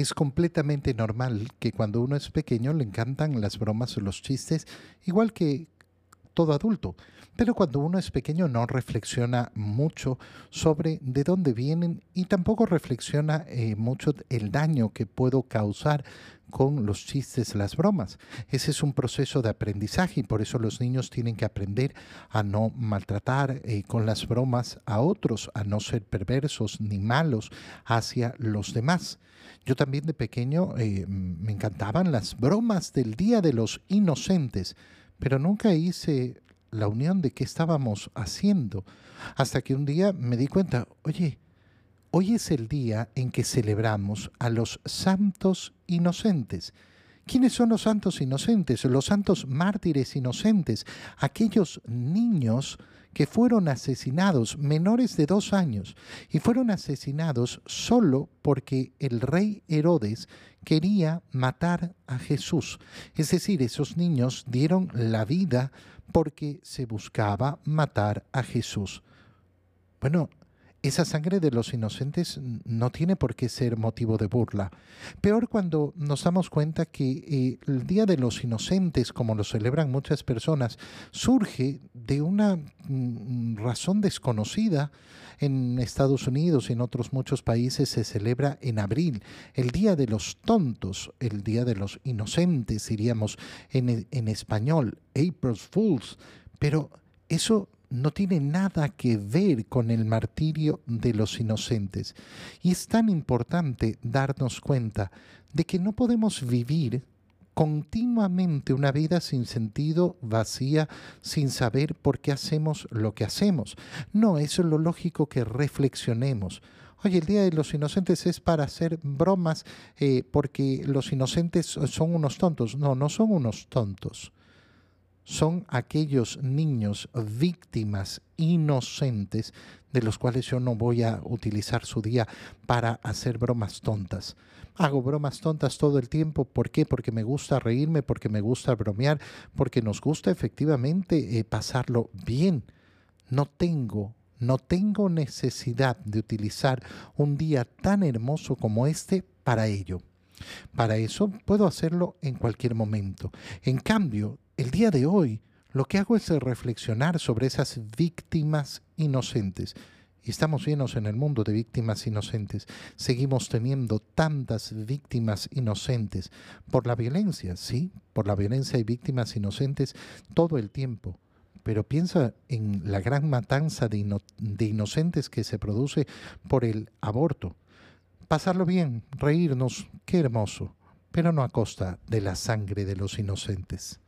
es completamente normal que cuando uno es pequeño le encantan las bromas o los chistes, igual que todo adulto. Pero cuando uno es pequeño no reflexiona mucho sobre de dónde vienen y tampoco reflexiona eh, mucho el daño que puedo causar con los chistes, las bromas. Ese es un proceso de aprendizaje y por eso los niños tienen que aprender a no maltratar eh, con las bromas a otros, a no ser perversos ni malos hacia los demás. Yo también de pequeño eh, me encantaban las bromas del Día de los Inocentes, pero nunca hice la unión de qué estábamos haciendo, hasta que un día me di cuenta, oye, Hoy es el día en que celebramos a los santos inocentes. ¿Quiénes son los santos inocentes? Los santos mártires inocentes, aquellos niños que fueron asesinados, menores de dos años, y fueron asesinados solo porque el rey Herodes quería matar a Jesús. Es decir, esos niños dieron la vida porque se buscaba matar a Jesús. Bueno, esa sangre de los inocentes no tiene por qué ser motivo de burla. Peor cuando nos damos cuenta que eh, el Día de los Inocentes, como lo celebran muchas personas, surge de una mm, razón desconocida. En Estados Unidos y en otros muchos países se celebra en abril, el Día de los Tontos, el Día de los Inocentes, diríamos en, en español, April Fools. Pero eso no tiene nada que ver con el martirio de los inocentes. Y es tan importante darnos cuenta de que no podemos vivir continuamente una vida sin sentido, vacía, sin saber por qué hacemos lo que hacemos. No, eso es lo lógico que reflexionemos. Oye, el Día de los Inocentes es para hacer bromas eh, porque los inocentes son unos tontos. No, no son unos tontos son aquellos niños víctimas inocentes de los cuales yo no voy a utilizar su día para hacer bromas tontas. Hago bromas tontas todo el tiempo. ¿Por qué? Porque me gusta reírme, porque me gusta bromear, porque nos gusta efectivamente eh, pasarlo bien. No tengo, no tengo necesidad de utilizar un día tan hermoso como este para ello. Para eso puedo hacerlo en cualquier momento. En cambio, el día de hoy lo que hago es reflexionar sobre esas víctimas inocentes. Y estamos llenos en el mundo de víctimas inocentes. Seguimos teniendo tantas víctimas inocentes por la violencia, sí, por la violencia hay víctimas inocentes todo el tiempo. Pero piensa en la gran matanza de, de inocentes que se produce por el aborto. Pasarlo bien, reírnos, qué hermoso, pero no a costa de la sangre de los inocentes.